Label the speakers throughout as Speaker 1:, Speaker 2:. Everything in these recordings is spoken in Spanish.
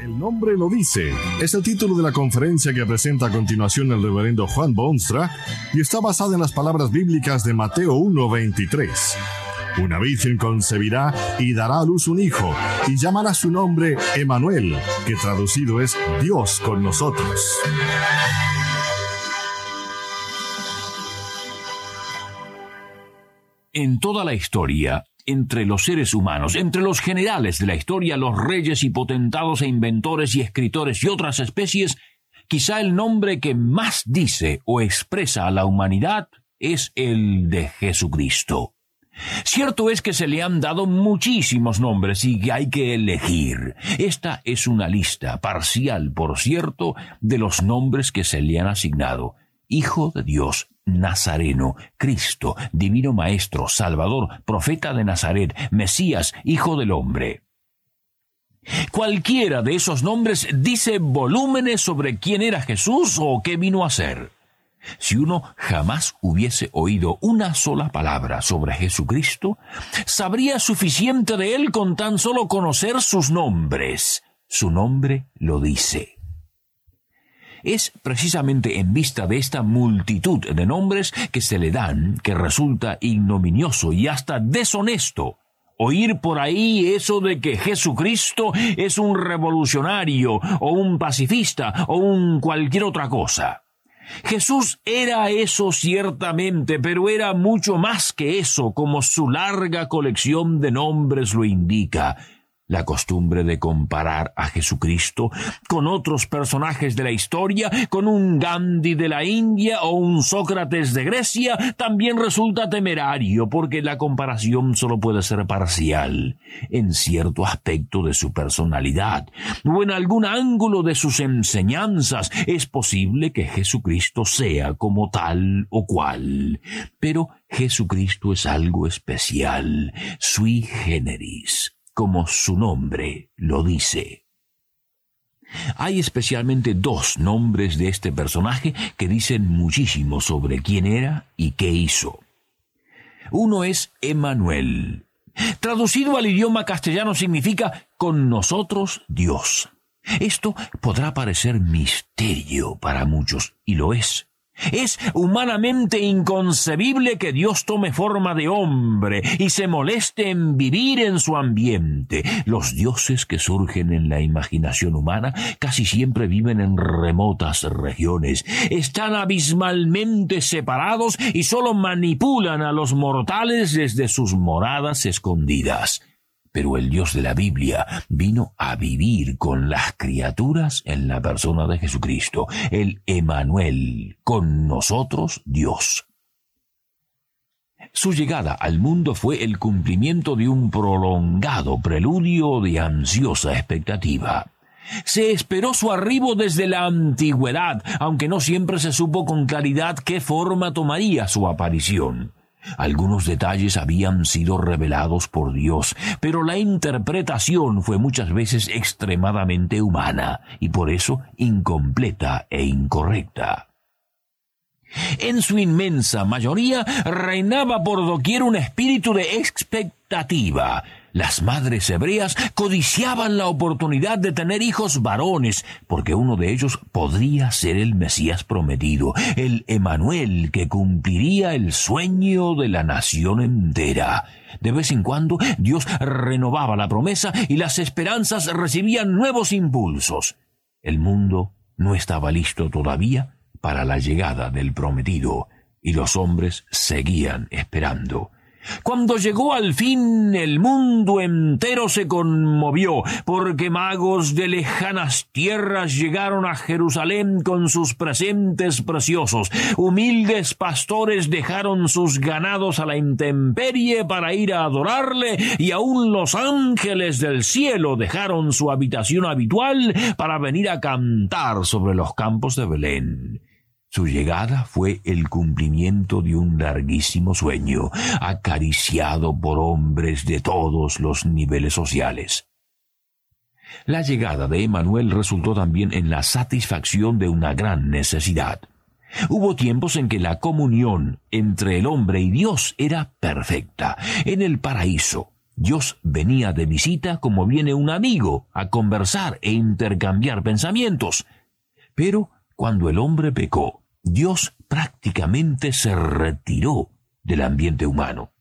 Speaker 1: El nombre lo dice. Es el título de la conferencia que presenta a continuación el reverendo Juan Bonstra y está basada en las palabras bíblicas de Mateo 1:23. Una virgen concebirá y dará a luz un hijo y llamará su nombre Emanuel, que traducido es Dios con nosotros.
Speaker 2: En toda la historia, entre los seres humanos, entre los generales de la historia, los reyes y potentados e inventores y escritores y otras especies, quizá el nombre que más dice o expresa a la humanidad es el de Jesucristo. Cierto es que se le han dado muchísimos nombres y que hay que elegir. Esta es una lista, parcial por cierto, de los nombres que se le han asignado. Hijo de Dios, Nazareno, Cristo, Divino Maestro, Salvador, Profeta de Nazaret, Mesías, Hijo del Hombre. Cualquiera de esos nombres dice volúmenes sobre quién era Jesús o qué vino a ser. Si uno jamás hubiese oído una sola palabra sobre Jesucristo, sabría suficiente de él con tan solo conocer sus nombres. Su nombre lo dice. Es precisamente en vista de esta multitud de nombres que se le dan que resulta ignominioso y hasta deshonesto oír por ahí eso de que Jesucristo es un revolucionario o un pacifista o un cualquier otra cosa. Jesús era eso ciertamente, pero era mucho más que eso, como su larga colección de nombres lo indica la costumbre de comparar a Jesucristo con otros personajes de la historia, con un Gandhi de la India o un Sócrates de Grecia, también resulta temerario porque la comparación solo puede ser parcial en cierto aspecto de su personalidad o en algún ángulo de sus enseñanzas. Es posible que Jesucristo sea como tal o cual, pero Jesucristo es algo especial, sui generis como su nombre lo dice. Hay especialmente dos nombres de este personaje que dicen muchísimo sobre quién era y qué hizo. Uno es Emanuel. Traducido al idioma castellano significa con nosotros Dios. Esto podrá parecer misterio para muchos, y lo es. Es humanamente inconcebible que Dios tome forma de hombre y se moleste en vivir en su ambiente. Los dioses que surgen en la imaginación humana casi siempre viven en remotas regiones, están abismalmente separados y sólo manipulan a los mortales desde sus moradas escondidas. Pero el Dios de la Biblia vino a vivir con las criaturas en la persona de Jesucristo, el Emanuel, con nosotros Dios. Su llegada al mundo fue el cumplimiento de un prolongado preludio de ansiosa expectativa. Se esperó su arribo desde la antigüedad, aunque no siempre se supo con claridad qué forma tomaría su aparición. Algunos detalles habían sido revelados por Dios, pero la interpretación fue muchas veces extremadamente humana y por eso incompleta e incorrecta. En su inmensa mayoría reinaba por doquier un espíritu de expectativa, las madres hebreas codiciaban la oportunidad de tener hijos varones, porque uno de ellos podría ser el Mesías prometido, el Emanuel que cumpliría el sueño de la nación entera. De vez en cuando Dios renovaba la promesa y las esperanzas recibían nuevos impulsos. El mundo no estaba listo todavía para la llegada del prometido, y los hombres seguían esperando. Cuando llegó al fin, el mundo entero se conmovió, porque magos de lejanas tierras llegaron a Jerusalén con sus presentes preciosos. Humildes pastores dejaron sus ganados a la intemperie para ir a adorarle, y aun los ángeles del cielo dejaron su habitación habitual para venir a cantar sobre los campos de Belén. Su llegada fue el cumplimiento de un larguísimo sueño, acariciado por hombres de todos los niveles sociales. La llegada de Emanuel resultó también en la satisfacción de una gran necesidad. Hubo tiempos en que la comunión entre el hombre y Dios era perfecta. En el paraíso, Dios venía de visita como viene un amigo a conversar e intercambiar pensamientos. Pero cuando el hombre pecó, Dios prácticamente se retiró del ambiente humano.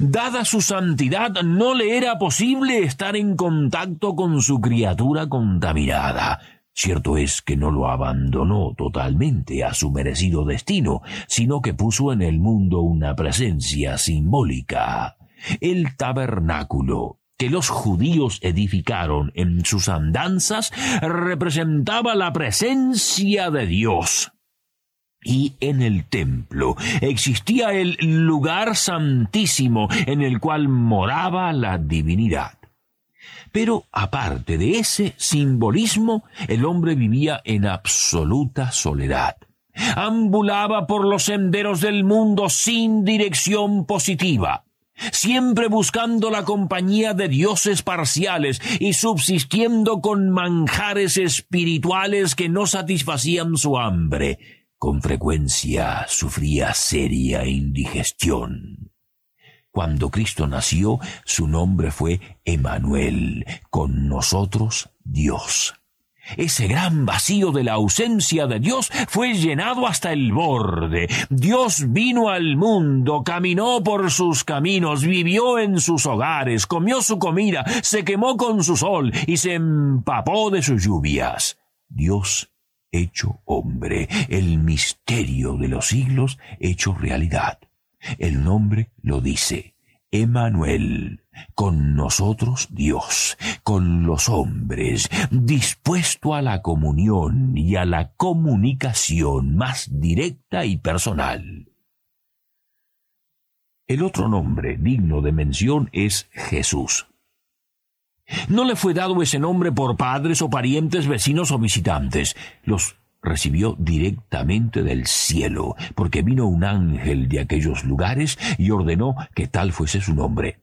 Speaker 2: Dada su santidad, no le era posible estar en contacto con su criatura contaminada. Cierto es que no lo abandonó totalmente a su merecido destino, sino que puso en el mundo una presencia simbólica. El tabernáculo, que los judíos edificaron en sus andanzas representaba la presencia de Dios. Y en el templo existía el lugar santísimo en el cual moraba la divinidad. Pero aparte de ese simbolismo, el hombre vivía en absoluta soledad. Ambulaba por los senderos del mundo sin dirección positiva siempre buscando la compañía de dioses parciales y subsistiendo con manjares espirituales que no satisfacían su hambre. Con frecuencia sufría seria indigestión. Cuando Cristo nació, su nombre fue Emanuel, con nosotros Dios. Ese gran vacío de la ausencia de Dios fue llenado hasta el borde. Dios vino al mundo, caminó por sus caminos, vivió en sus hogares, comió su comida, se quemó con su sol y se empapó de sus lluvias. Dios hecho hombre, el misterio de los siglos hecho realidad. El nombre lo dice. Emanuel, con nosotros Dios, con los hombres, dispuesto a la comunión y a la comunicación más directa y personal. El otro nombre digno de mención es Jesús. No le fue dado ese nombre por padres o parientes, vecinos o visitantes. Los recibió directamente del cielo, porque vino un ángel de aquellos lugares y ordenó que tal fuese su nombre.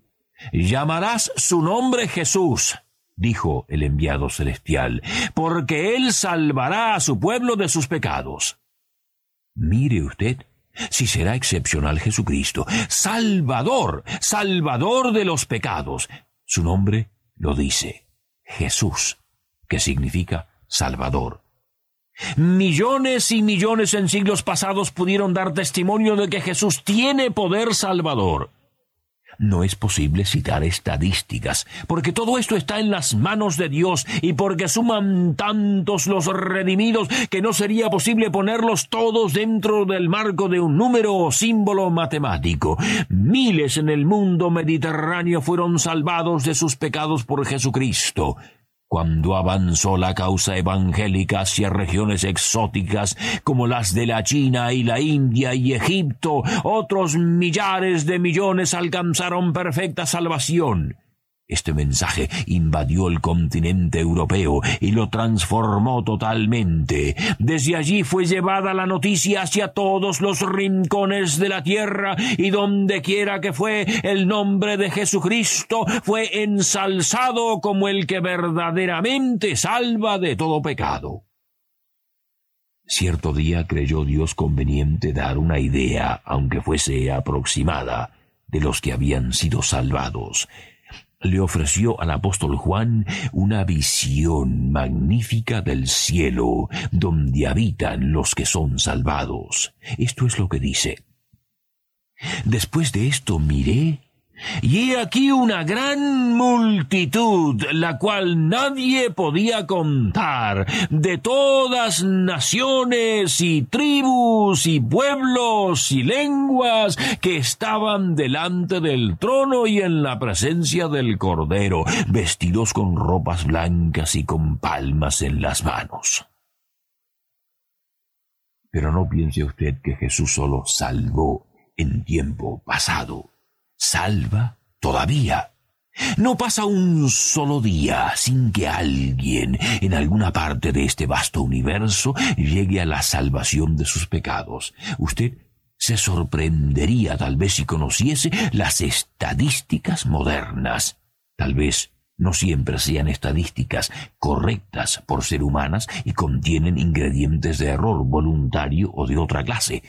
Speaker 2: Llamarás su nombre Jesús, dijo el enviado celestial, porque él salvará a su pueblo de sus pecados. Mire usted si será excepcional Jesucristo, Salvador, Salvador de los pecados. Su nombre lo dice, Jesús, que significa Salvador. Millones y millones en siglos pasados pudieron dar testimonio de que Jesús tiene poder salvador. No es posible citar estadísticas, porque todo esto está en las manos de Dios y porque suman tantos los redimidos que no sería posible ponerlos todos dentro del marco de un número o símbolo matemático. Miles en el mundo mediterráneo fueron salvados de sus pecados por Jesucristo. Cuando avanzó la causa evangélica hacia regiones exóticas como las de la China y la India y Egipto, otros millares de millones alcanzaron perfecta salvación. Este mensaje invadió el continente europeo y lo transformó totalmente. Desde allí fue llevada la noticia hacia todos los rincones de la tierra y donde quiera que fue el nombre de Jesucristo fue ensalzado como el que verdaderamente salva de todo pecado. Cierto día creyó Dios conveniente dar una idea, aunque fuese aproximada, de los que habían sido salvados le ofreció al apóstol Juan una visión magnífica del cielo, donde habitan los que son salvados. Esto es lo que dice. Después de esto miré, Y he aquí una gran multitud, la cual nadie podía contar, de todas naciones y tribus y pueblos y lenguas que estaban delante del trono y en la presencia del Cordero, vestidos con ropas blancas y con palmas en las manos. Pero no piense usted que Jesús solo salvó en tiempo pasado salva todavía. No pasa un solo día sin que alguien en alguna parte de este vasto universo llegue a la salvación de sus pecados. Usted se sorprendería tal vez si conociese las estadísticas modernas. Tal vez no siempre sean estadísticas correctas por ser humanas y contienen ingredientes de error voluntario o de otra clase,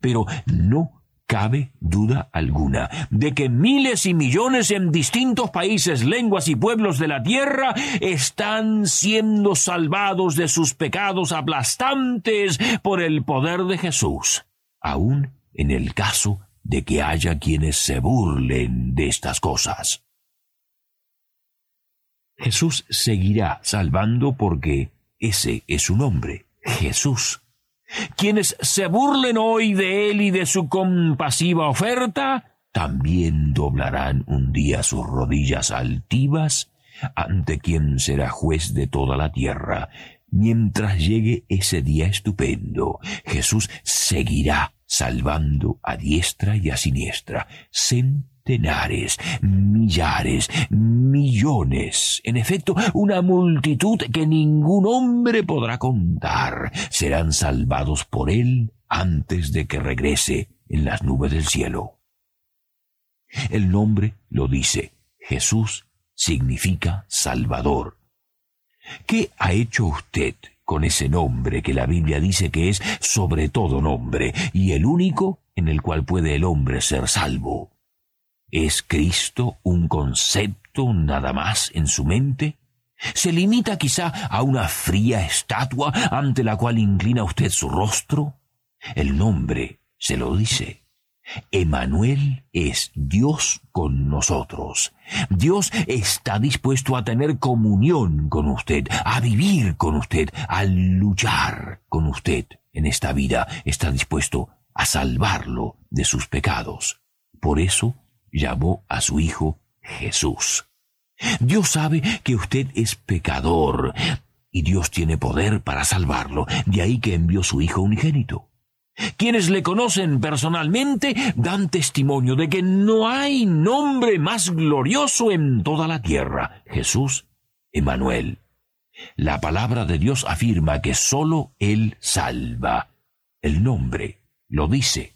Speaker 2: pero no cabe duda alguna de que miles y millones en distintos países, lenguas y pueblos de la tierra están siendo salvados de sus pecados aplastantes por el poder de Jesús, aun en el caso de que haya quienes se burlen de estas cosas. Jesús seguirá salvando porque ese es su nombre, Jesús. Quienes se burlen hoy de él y de su compasiva oferta, también doblarán un día sus rodillas altivas ante quien será juez de toda la tierra. Mientras llegue ese día estupendo, Jesús seguirá salvando a diestra y a siniestra, centenares, millares, millones, en efecto, una multitud que ningún hombre podrá contar, serán salvados por él antes de que regrese en las nubes del cielo. El nombre lo dice, Jesús significa Salvador. ¿Qué ha hecho usted con ese nombre que la Biblia dice que es sobre todo nombre y el único en el cual puede el hombre ser salvo? ¿Es Cristo un concepto nada más en su mente? ¿Se limita quizá a una fría estatua ante la cual inclina usted su rostro? El nombre se lo dice. Emanuel es Dios con nosotros. Dios está dispuesto a tener comunión con usted, a vivir con usted, a luchar con usted en esta vida. Está dispuesto a salvarlo de sus pecados. Por eso llamó a su Hijo Jesús. Dios sabe que usted es pecador y Dios tiene poder para salvarlo, de ahí que envió su Hijo unigénito. Quienes le conocen personalmente dan testimonio de que no hay nombre más glorioso en toda la tierra, Jesús Emanuel. La palabra de Dios afirma que sólo Él salva. El nombre lo dice.